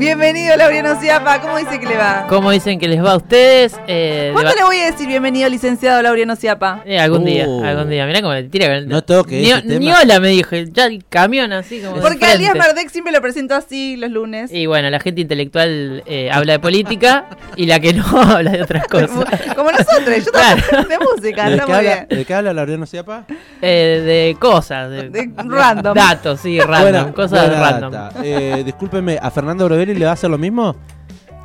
Bienvenido, Laureano Ciapa. ¿Cómo dice que le va? ¿Cómo dicen que les va a ustedes? Eh, ¿Cuándo le voy a decir bienvenido, licenciado Laureano Ciapa? Eh, algún día, Uh. algún día. Mirá cómo me tira. No toque Ni, ese tema. ni hola me dijo, ya el camión así como de Porque a Elías frente. Mardek siempre lo presento así los lunes. Y bueno, la gente intelectual eh, habla de política y la que no habla de otras cosas. Como nosotros, yo Claro. también de música, ¿De qué, muy habla, bien. ¿De qué habla Laureano Ciapa? Eh, de cosas, de, De random. datos, sí, random, Buena- cosas buena random. data. Eh, discúlpeme, ¿a Fernando Brovelli le va a hacer lo mismo?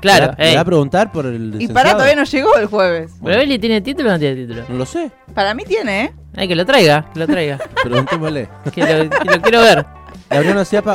Claro, ¿Le va, le va a preguntar por el Y licenciado? para todavía no llegó el jueves. ¿Brovelli tiene título o no tiene título? No lo sé, Para mí tiene, ¿eh? Ay, que lo traiga, que lo traiga. preguntémosle. que, lo, que lo quiero ver.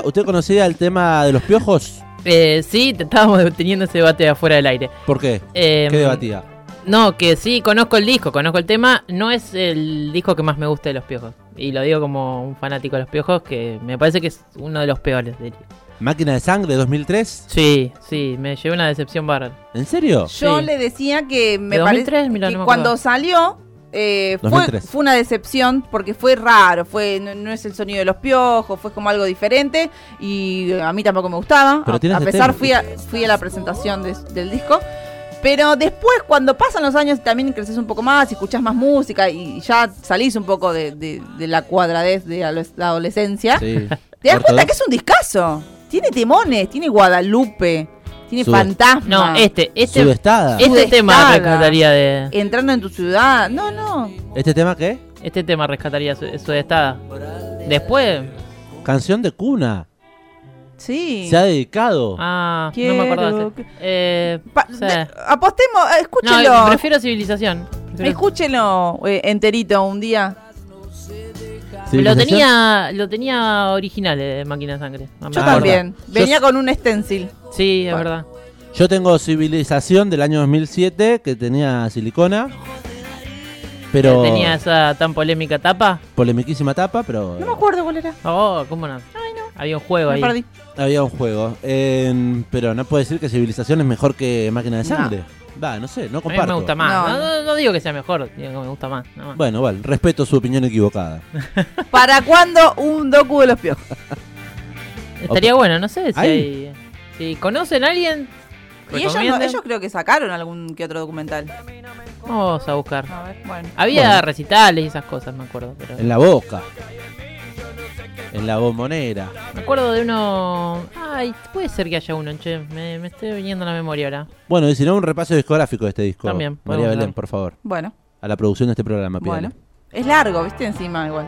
¿usted conocía el tema de los piojos? Eh, sí, estábamos teniendo ese debate afuera del aire. ¿Por qué? Eh, ¿Qué debatía? No, que sí, conozco el disco, conozco el tema. No es el disco que más me gusta de los piojos. Y lo digo como un fanático de los piojos, que me parece que es uno de los peores. diría. ¿Máquina de sangre 2003? Sí, sí, me llevé una decepción bárbara. ¿En serio? Yo Sí. le decía que me ¿De parece 2003? Mirá, que no me cuando salió eh, fue, 2003. fue una decepción porque fue raro, fue no, no es el sonido de los piojos, fue como algo diferente y a mí tampoco me gustaba. Pero a, tiene a ese pesar tema. fui a, fui a la presentación de- del disco. Pero después, cuando pasan los años, también creces un poco más y escuchás más música y ya salís un poco de, de- de la cuadradez de la adolescencia. Sí. Te das cuenta que es un discazo. Tiene temones, tiene Guadalupe, tiene Sube- fantasma. No, este, este, Subestada. este Sudestada. tema rescataría de. Entrando en tu ciudad. No, no. ¿Este tema qué? Este tema rescataría su, su estada. Después. Canción de cuna. Sí. Se ha dedicado. Ah, no me acordaba. Quiero ese. que- Eh, Pa- sí. de- apostemos, eh, escúchelo. No, prefiero civilización. Prefiero- Escúchelo eh, enterito un día. Lo tenía, lo tenía original de Máquina de Sangre. Yo también. Venía con un stencil. Sí, es Bueno. verdad. Yo tengo Civilización del año 2007 que tenía silicona. Pero Tenía esa tan polémica tapa. polemiquísima tapa, pero No me acuerdo cuál era. Oh, ¿cómo no? Ay, no. Había un juego Me ahí. perdí. había un juego. Eh, pero no puedo decir que Civilización es mejor que Máquina de No. Va, no sé, no A mí comparto. me gusta más. No, No, no. no- no digo que sea mejor, digo que me gusta más. nada más. Bueno, vale, respeto su opinión equivocada. ¿Para cuándo un docu de los piojos? Estaría bueno, no sé si Ahí. hay. Si conocen a alguien, Y ellos, no- recomienden. ellos creo que sacaron algún que otro documental. Vamos a buscar. A ver, bueno. Había Bueno. recitales y esas cosas, me acuerdo. Pero... En la boca. En la bombonera. Me acuerdo de uno. Ay, puede ser que haya uno, che. Me, me estoy viniendo a la memoria ahora. Bueno, y si no, un repaso discográfico de este disco. También, María Belén, dar. por favor. Bueno, A la producción de este programa, bueno. pídale. Es largo, ¿viste? Encima igual.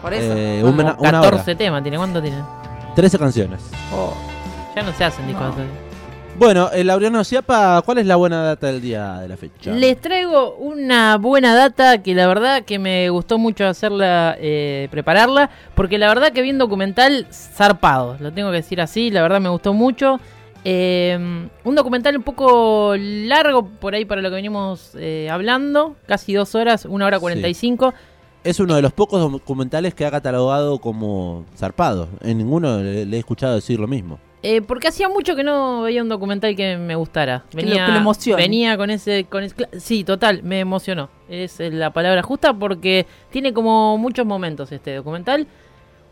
Por eso. Eh, Como una, una 14 hora. temas, ¿tiene? ¿Cuánto tiene? 13 canciones. Ya no se hacen discos No. Bueno, el Laureano Ciapa, ¿cuál es la buena data del día de la fecha? Les traigo una buena data que la verdad que me gustó mucho hacerla, eh, prepararla, porque la verdad que vi un documental zarpado, lo tengo que decir así, la verdad me gustó mucho. Eh, un documental un poco largo por ahí para lo que venimos eh, hablando, casi dos horas, una hora Sí. 45. Es uno de los pocos documentales que ha catalogado como zarpado. En ninguno le, le he escuchado decir lo mismo. Eh, porque hacía mucho que no veía un documental que me gustara. Que lo- Venía, que lo. Venía con ese, con ese- cla- Sí, total, me emocionó. Es eh, la palabra justa porque tiene como muchos momentos este documental.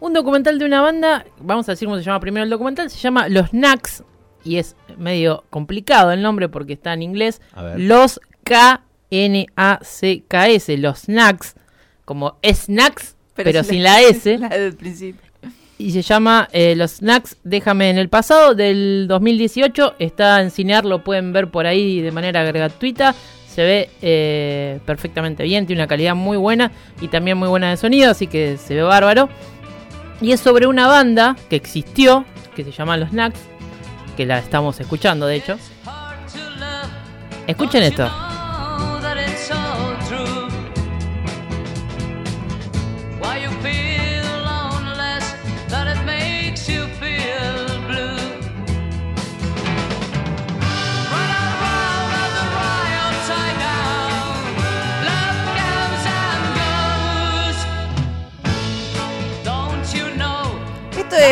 Un documental de una banda, vamos a decir cómo se llama primero el documental, se llama Los Knacks. Y es medio complicado el nombre porque está en inglés. A ver. Los K-N-A-C-K-S, los Snacks. Como snacks, pero, sin la S. La del principio. Y se llama eh, Los Snacks Déjame en el pasado del 2018. Está en Cinear, lo pueden ver por ahí de manera gratuita. Se ve eh, perfectamente bien, tiene una calidad muy buena y también muy buena de sonido, así que se ve bárbaro. Y es sobre una banda que existió, que se llama Los Snacks, que la estamos escuchando de hecho. Escuchen esto.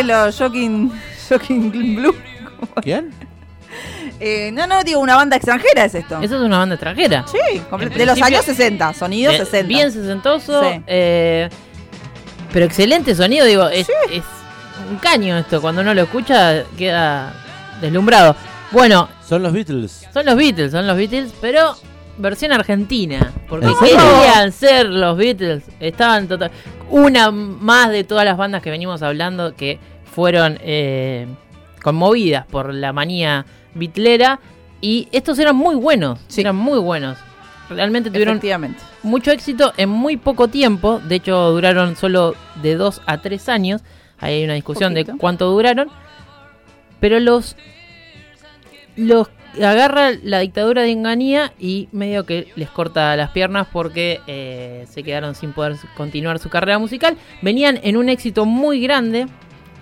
Los Shocking, Shocking Blue. ¿Quién? Eh, no, no, digo, una banda extranjera es esto. Eso es una banda extranjera. Sí, de los años 60, sonido De- 60. Bien sesentoso. Sí. eh, pero excelente sonido, digo, es, es un caño esto. Cuando uno lo escucha, queda deslumbrado. Bueno, Son los Beatles. son los Beatles, son los Beatles, pero versión argentina. Porque querían ser los Beatles. Estaban total. Una más de todas las bandas que venimos hablando que fueron eh, conmovidas por la manía bitlera. Y estos eran muy buenos. Sí. Eran muy buenos. Realmente tuvieron mucho éxito en muy poco tiempo. De hecho, duraron solo de 2 a 3 años. Ahí hay una discusión de cuánto duraron. Pero los. Los agarra la dictadura de Enganía y medio que les corta las piernas porque eh, se quedaron sin poder continuar su carrera musical. Venían en un éxito muy grande.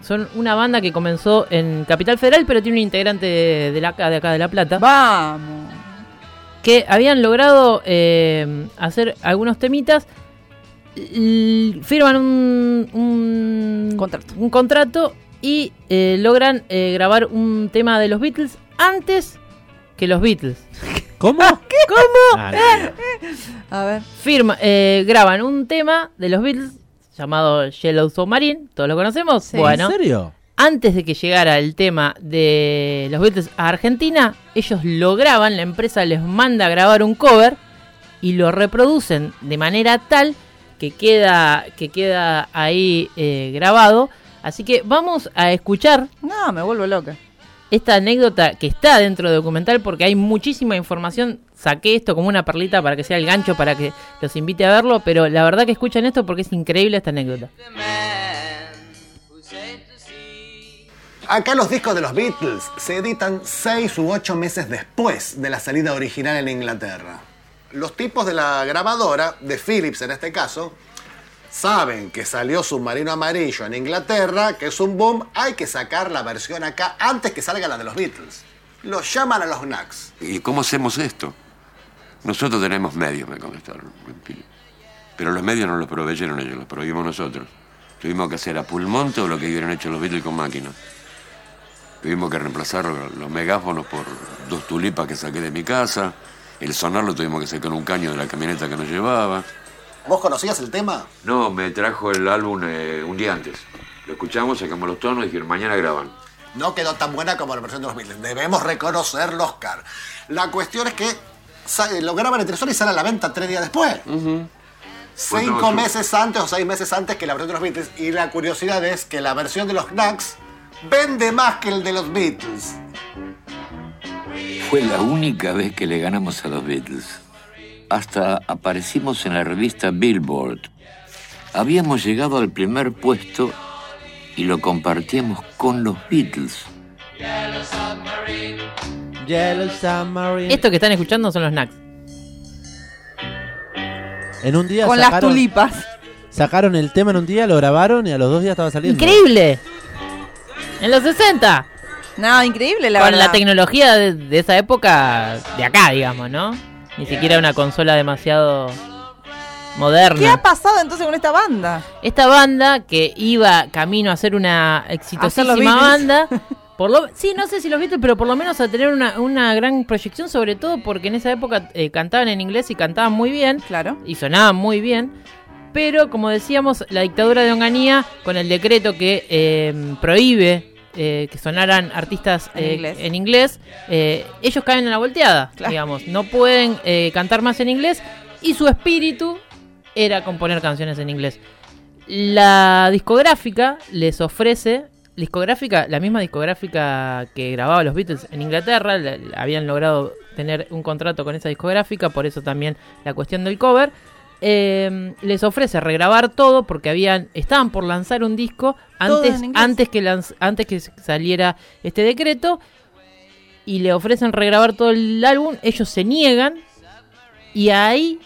Son una banda que comenzó en Capital Federal, pero tiene un integrante de, la, de acá de La Plata Vamos. que habían logrado eh, hacer algunos temitas. Firman un, un Contrato. un contrato y eh, logran eh, grabar un tema de los Beatles antes que los Beatles. ¿Cómo? ¿Cómo? Ah, no. A ver. Firma, eh, graban un tema de los Beatles llamado Yellow Submarine, todos lo conocemos. Sí. Bueno, ¿En serio? antes de que llegara el tema de los Beatles a Argentina, ellos lo graban, la empresa les manda a grabar un cover y lo reproducen de manera tal que queda, que queda ahí eh, grabado. Así que vamos a escuchar No, me vuelvo loca. Esta anécdota que está dentro del documental porque hay muchísima información. Saqué esto como una perlita para que sea el gancho para que los invite a verlo, pero la verdad que escuchan esto porque es increíble esta anécdota. Acá los discos de los Beatles se editan seis u ocho meses después de la salida original en Inglaterra. Los tipos de la grabadora, de Philips en este caso, saben que salió Submarino Amarillo en Inglaterra, que es un boom, hay que sacar la versión acá antes que salga la de los Beatles. Los llaman a los Knacks. ¿Y cómo hacemos esto? Nosotros tenemos medios, me contestaron. Pero los medios no los proveyeron ellos, los proveímos nosotros. Tuvimos que hacer a pulmón todo lo que hubieran hecho los Beatles con máquinas. Tuvimos que reemplazar los megáfonos por dos tulipas que saqué de mi casa. El sonar lo tuvimos que con un caño de la camioneta que nos llevaba. ¿Vos conocías el tema? No, me trajo el álbum eh, un día antes. Lo escuchamos, sacamos los tonos y dijeron, mañana graban. No quedó tan buena como la versión de los Beatles. Debemos reconocerlo, Oscar. La cuestión es que sa- lo graban en Telesur y sale a la venta tres días después. Cinco meses antes o seis meses antes que la versión de los Beatles. Y la curiosidad es que la versión de los Knacks vende más que el de los Beatles. Fue la única vez que le ganamos a los Beatles. Hasta aparecimos en la revista Billboard. Habíamos llegado al primer puesto y lo compartíamos con los Beatles. Yellow Submarine. Esto que están escuchando son los Knacks. En un día Con las tulipas. sacaron el tema en un día, lo grabaron y a los dos días estaba saliendo. ¡Increíble! En los 60, No, increíble la con verdad. la tecnología de, de esa época, de acá, digamos, ¿no? Ni siquiera una consola demasiado moderna. ¿Qué ha pasado entonces con esta banda? Esta banda que iba camino a ser una exitosísima banda. Por lo, sí, no sé si los Beatles, pero por lo menos a tener una, una gran proyección, sobre todo porque en esa época eh, cantaban en inglés y cantaban muy bien. Claro. y sonaban muy bien. Pero como decíamos, la dictadura de Onganía, con el decreto que eh, prohíbe eh, que sonaran artistas En eh, inglés. en inglés, eh, ellos caen en la volteada, Claro. digamos. No pueden cantar más en inglés y su espíritu era componer canciones en inglés. La discográfica les ofrece, discográfica, la misma discográfica que grababa los Beatles en Inglaterra, la- la- habían logrado tener un contrato con esa discográfica, por eso también la cuestión del cover. Eh, les ofrece regrabar todo porque habían estaban por lanzar un disco antes antes que lanz- antes que saliera este decreto y le ofrecen regrabar todo el álbum ellos se niegan y ahí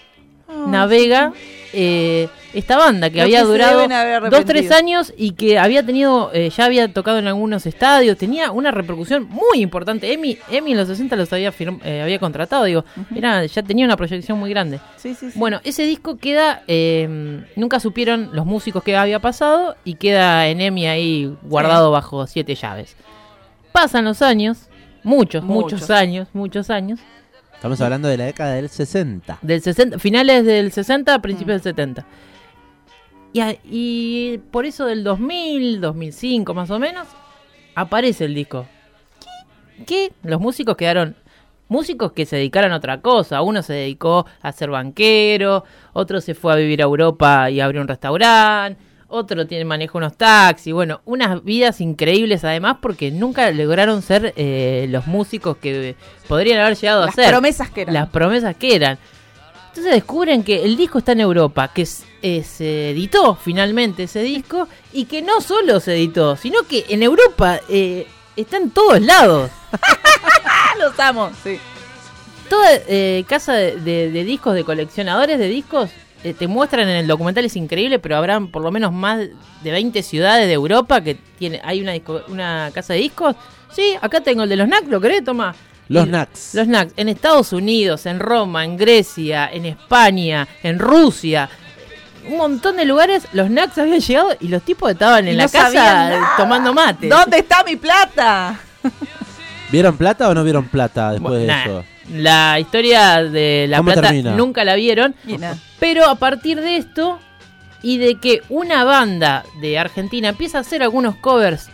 navega eh, esta banda que Lo había que durado dos tres años y que había tenido eh, ya había tocado en algunos estadios tenía una repercusión muy importante Emi Emi en los 60 los había firm- eh, había contratado digo era ya tenía una proyección muy grande Sí, sí, sí. bueno ese disco queda eh, nunca supieron los músicos qué había pasado y queda en Emi ahí guardado bajo siete llaves pasan los años muchos muchos, Muchos. años muchos años Estamos hablando de la década del 60. del 60, finales del 60, principios del 70. Y, a- y por eso del 2000, 2005 más o menos, aparece el disco. que los músicos quedaron músicos que se dedicaron a otra cosa. Uno se dedicó a ser banquero, otro se fue a vivir a Europa y abrió un restaurante, otro tiene maneja unos taxis. Bueno, unas vidas increíbles además porque nunca lograron ser eh, los músicos que podrían haber llegado a Las ser. promesas que eran. Las promesas que eran. Entonces descubren que el disco está en Europa, que s- eh, se editó finalmente ese disco y que no solo se editó, sino que en Europa eh, está en todos lados. ¡Ah, los amo! Sí. Toda eh, casa de, de- de discos, de coleccionadores de discos, eh, te muestran en el documental, es increíble, pero habrán por lo menos más de 20 ciudades de Europa que tiene, hay una, disco- una casa de discos. Sí, acá tengo el de los NAC, ¿lo querés? Toma. Los Knacks. Los Knacks. En Estados Unidos, en Roma, en Grecia, en España, en Rusia. Un montón de lugares, los Knacks habían llegado y los tipos estaban en no la casa nada. tomando mate. ¿Dónde está mi plata? ¿Vieron plata o no vieron plata después Bueno, de nah, eso? La historia de La ¿Cómo Plata termina? nunca la vieron. Pero a partir de esto y de que una banda de Argentina empieza a hacer algunos covers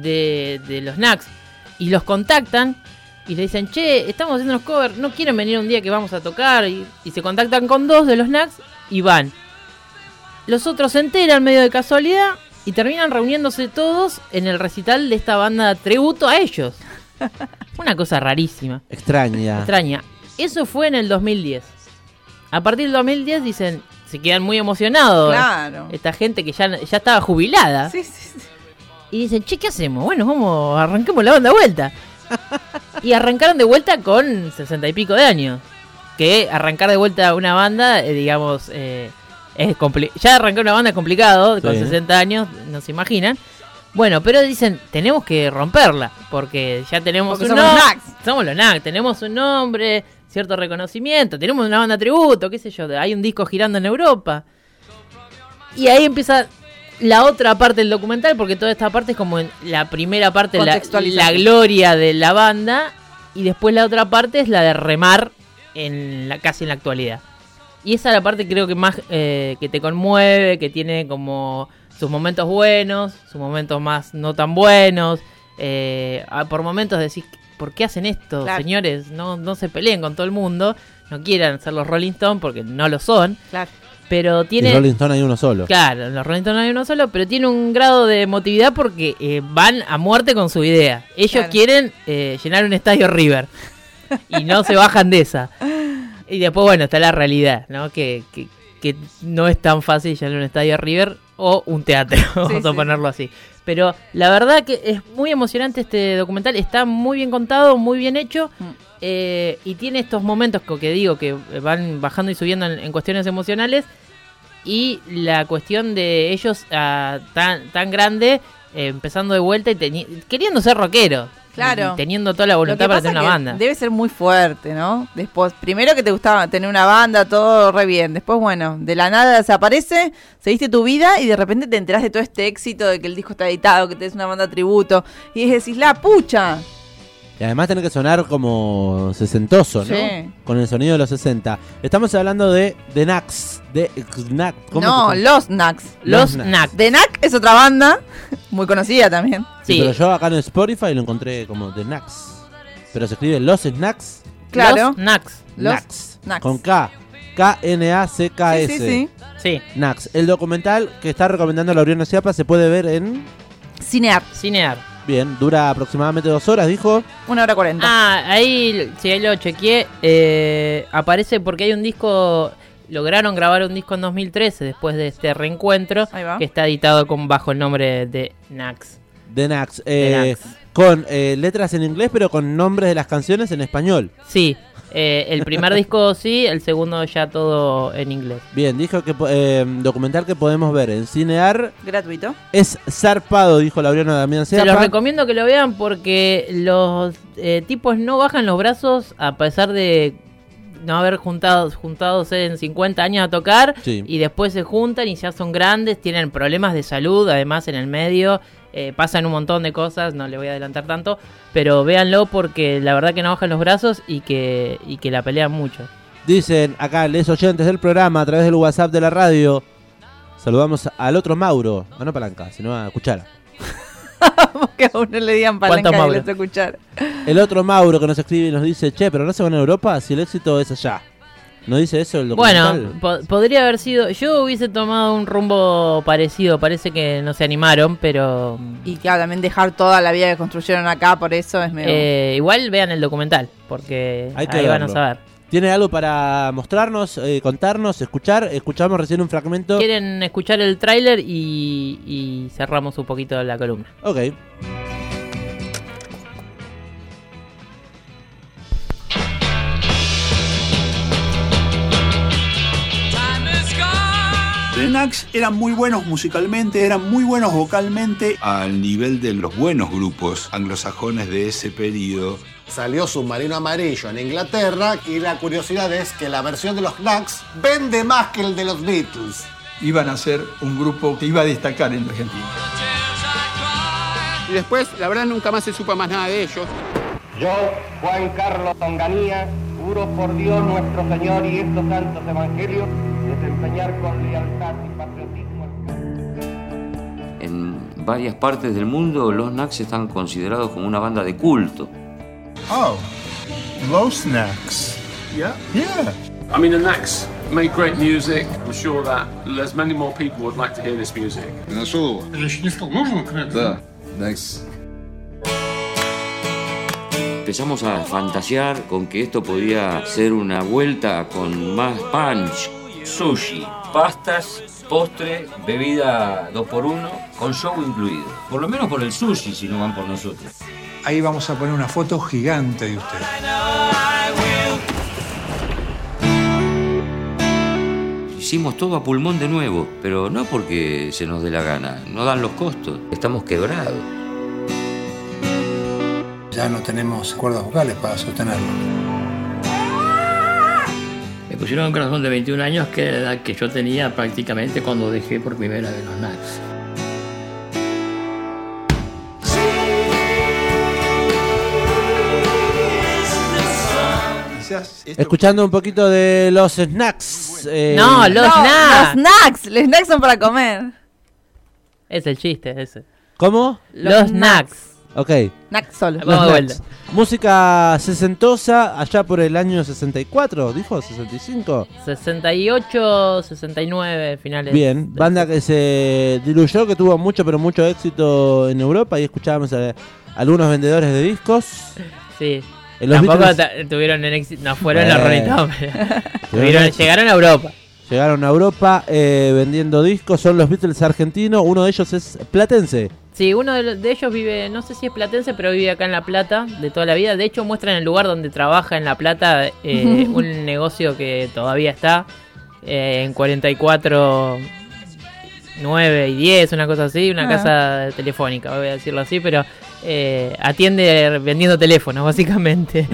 de, de los Knacks y los contactan y le dicen, che, estamos haciendo unos covers, no quieren venir un día que vamos a tocar y, y se contactan con dos de los Knacks y van. Los otros se enteran medio de casualidad y terminan reuniéndose todos en el recital de esta banda tributo a ellos. Una cosa rarísima Extraña. extraña. Eso fue en el 2010. A partir del 2010 dicen, se quedan muy emocionados. Claro. Esta gente que ya, ya estaba jubilada. Sí, sí, sí. Y dicen, che, ¿qué hacemos? Bueno, vamos, arranquemos la banda de vuelta. y arrancaron de vuelta con sesenta y pico de años. Que arrancar de vuelta una banda, eh, digamos, eh, es compli- Ya arrancar una banda es complicado, con Sí. 60 años, no se imaginan. Bueno, pero dicen, tenemos que romperla, porque ya tenemos Porque un somos Knacks. Somos los Knacks, tenemos un nombre, cierto reconocimiento, tenemos una banda tributo, qué sé yo, hay un disco girando en Europa. Y ahí empieza la otra parte del documental, porque toda esta parte es como en la primera parte, la, la gloria de la banda, y después la otra parte es la de remar en la, casi en la actualidad. Y esa es la parte creo que más eh, que te conmueve, que tiene como sus momentos buenos, sus momentos más no tan buenos. eh, por momentos decís, ¿por qué hacen esto, Claro. señores? No, no se peleen con todo el mundo, no quieran ser los Rolling Stones porque no lo son, Claro. pero tiene... Rolling Stone hay uno solo. Claro, los Rolling Stones no hay uno solo, pero tiene un grado de emotividad porque eh, van a muerte con su idea. Ellos Claro. quieren eh, llenar un estadio River y no se bajan de esa. Y después, bueno, está la realidad, ¿no? Que, que, que no es tan fácil llenar un estadio River o un teatro, vamos a sí. ponerlo así. Pero la verdad que es muy emocionante este documental, está muy bien contado, muy bien hecho. Mm. eh, y tiene estos momentos que, que digo que van bajando y subiendo en, en cuestiones emocionales y la cuestión de ellos ah, tan, tan grande, eh, empezando de vuelta y queriendo ser rockeros. Claro. Y teniendo toda la voluntad para tener una banda. Debe ser muy fuerte, ¿no? Después, primero que te gustaba tener una banda, todo re bien. Después, bueno, de la nada desaparece, seguiste tu vida y de repente te enterás de todo este éxito, de que el disco está editado, que tenés una banda tributo. Y decís, la pucha. Y además tiene que sonar como sesentoso, ¿no? Sí. Con el sonido de los 60. Estamos hablando de The Knacks. De Knack. ¿cómo No, los Knacks. Los Los Knacks. The Knack es otra banda, muy conocida también. Sí, pero yo acá en Spotify lo encontré como The Knacks. Pero se escribe Los Snacks. Claro. Los Knacks. Los Knacks. Knacks. Con K. K-N-A-C-K-S. Sí, sí, sí. Sí, Knacks. El documental que está recomendando Laureano Ciapa se puede ver en. Cinear, Cinear. Bien, dura aproximadamente dos horas, dijo. una hora cuarenta. Ah, ahí, sí, ahí lo chequeé. eh, aparece porque hay un disco. Lograron grabar un disco en 2013 después de este reencuentro. Ahí va. Que está editado con bajo el nombre de Nax. The eh, Knacks. Con eh, letras en inglés, pero con nombres de las canciones en español. Sí, eh, el primer disco sí, el segundo ya todo en inglés. Bien, dijo que po- eh, documental que podemos ver en Cinear Gratuito. es zarpado, dijo Laureano Damián Se los recomiendo que lo vean porque los eh, tipos no bajan los brazos a pesar de no haber juntado, juntados en 50 años a tocar Sí. y después se juntan y ya son grandes, tienen problemas de salud además en el medio, eh, pasan un montón de cosas, no le voy a adelantar tanto, pero véanlo porque la verdad que no bajan los brazos y que, y que la pelean mucho. Dicen acá, les oyentes del programa a través del WhatsApp de la radio. Saludamos al otro Mauro, a no palanca, sino a Cuchara. Que a uno le digan palanca ¿Cuántos y Mauro? los escuchar. El otro Mauro que nos escribe y nos dice, che, pero no se van a Europa si el éxito es allá. ¿No dice eso el documental? Bueno, po- podría haber sido. Yo hubiese tomado un rumbo parecido. Parece que no se animaron, pero. Y claro, también dejar toda la vida que construyeron acá, por eso es medio... eh, igual vean el documental, porque Hay que ahí van a verlo. saber. ¿Tiene algo para mostrarnos, eh, contarnos, escuchar? Escuchamos recién un fragmento. ¿Quieren escuchar el tráiler y, y cerramos un poquito la columna? Ok. Knacks eran muy buenos musicalmente, eran muy buenos vocalmente. al nivel de los buenos grupos anglosajones de ese periodo. Salió Submarino Amarillo en Inglaterra y la curiosidad es que la versión de los Knacks vende más que el de los Beatles. Iban a ser un grupo que iba a destacar en Argentina. Y después, la verdad, nunca más se supo más nada de ellos. Yo, Juan Carlos Onganía, juro por Dios nuestro Señor y estos santos evangelios, desempeñar con lealtad y patriotismo el En varias partes del mundo, los Knacks están considerados como una banda de culto. Oh, Los Snacks. Yeah. Yeah. I mean, the Knacks make great music. I'm sure that there's many more people would like to hear this music. Нашел Да. Next. Empezamos a fantasear con que esto podía ser una vuelta con más punch. Sushi, pastas, postre, bebida 2x1, con show incluido. Por lo menos por el sushi, si no van por nosotros. Ahí vamos a poner una foto gigante de usted. Hicimos todo a pulmón de nuevo, pero no porque se nos dé la gana, no dan los costos, estamos quebrados. Ya no tenemos cuerdas vocales para sostenerlo. Pusieron un corazón de 21 años, que era la edad que yo tenía prácticamente cuando dejé por primera vez los esto- Escuchando un poquito de los snacks. eh, No, los No, snacks. Los snacks. Los snacks son para comer. Es el chiste ese. ¿Cómo? Los, snacks. Ok. Snacks solo. Vamos de vuelta. Música sesentosa, allá por el año 64, ¿dijo? ¿65? 68, 69 finales. Bien, banda que se diluyó, que tuvo mucho, pero mucho éxito en Europa y escuchábamos a algunos vendedores de discos. Sí. En los Tampoco Beatles- tuvieron el éxito. No fueron Bueno. los Rolling llegaron a Europa. Llegaron a Europa eh, vendiendo discos, son los Beatles argentinos, uno de ellos es platense. Sí, uno de, de ellos vive, no sé si es platense, pero vive acá en La Plata de toda la vida. De hecho, muestran el lugar donde trabaja en La Plata, eh, un negocio que todavía está eh, en 44, 9 y 10, una cosa así, una Ah. casa telefónica, voy a decirlo así, pero eh, atiende vendiendo teléfonos, básicamente.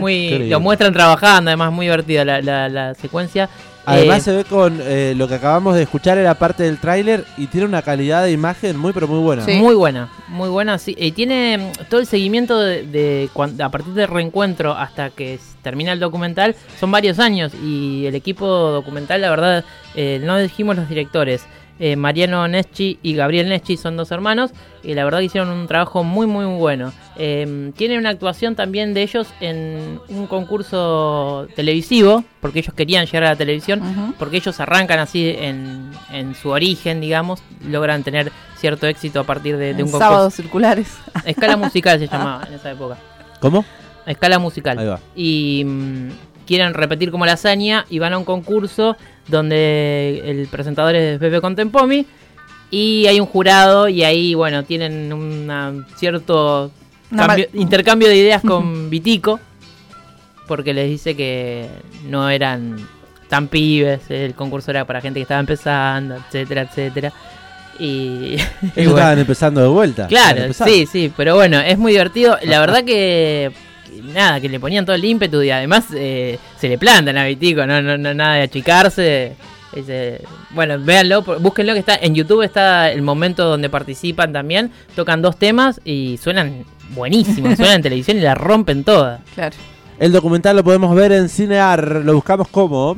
Muy, lo muestran trabajando, además muy divertida la, la- la secuencia. Además Eh, se ve con eh, lo que acabamos de escuchar era parte del tráiler y tiene una calidad de imagen muy pero muy buena. Sí. Muy buena, muy buena. Sí. Y tiene mm, todo el seguimiento de, de cuan- a partir del reencuentro hasta que termina el documental. Son varios años y el equipo documental, la verdad, eh, no dijimos los directores. Eh, Mariano Neschi y Gabriel Neschi son dos hermanos y la verdad que hicieron un trabajo muy muy bueno. Eh, tienen una actuación también de ellos en un concurso televisivo, porque ellos querían llegar a la televisión, porque ellos arrancan así en, en su origen, digamos, logran tener cierto éxito a partir de, un concurso. sábados circulares. Escala musical se llamaba en esa época. ¿Cómo? Escala musical. Ahí va. Y mm, quieren repetir como la hazaña y van a un concurso donde el presentador es Pepe Contempomi y hay un jurado y ahí, bueno, tienen un cierto Una cambio- mal- intercambio de ideas con Vitico porque les dice que no eran tan pibes, el concurso era para gente que estaba empezando, etcétera, etcétera. Y, y Ellos bueno. estaban empezando de vuelta. Claro, sí, sí, pero bueno, es muy divertido. La verdad que, que nada, que le ponían todo el ímpetu y además eh, se le plantan a Vitico, no, no, no nada de achicarse. Ese- bueno, véanlo, búsquenlo que está en YouTube está el momento donde participan también, tocan dos temas y suenan buenísimos, suenan en televisión y la rompen toda. Claro. El documental lo podemos ver en Cinear, lo buscamos como,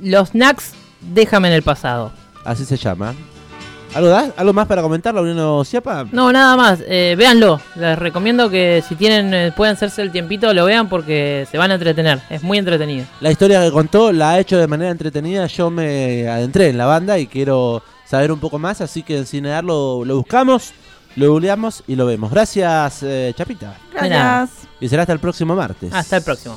Los Knacks, déjame en el pasado. así se llama. ¿Algo, da- ¿Algo más para comentar, la Unión Ciapa? No, nada más. Eh, véanlo. Les recomiendo que si tienen, eh, pueden hacerse el tiempito, lo vean porque se van a entretener. Es muy entretenido. La historia que contó la ha hecho de manera entretenida. Yo me adentré en la banda y quiero saber un poco más, así que en Cinear lo, lo buscamos, lo googleamos y lo vemos. Gracias, eh, Chapita. Gracias. Y será hasta el próximo martes. Hasta el próximo.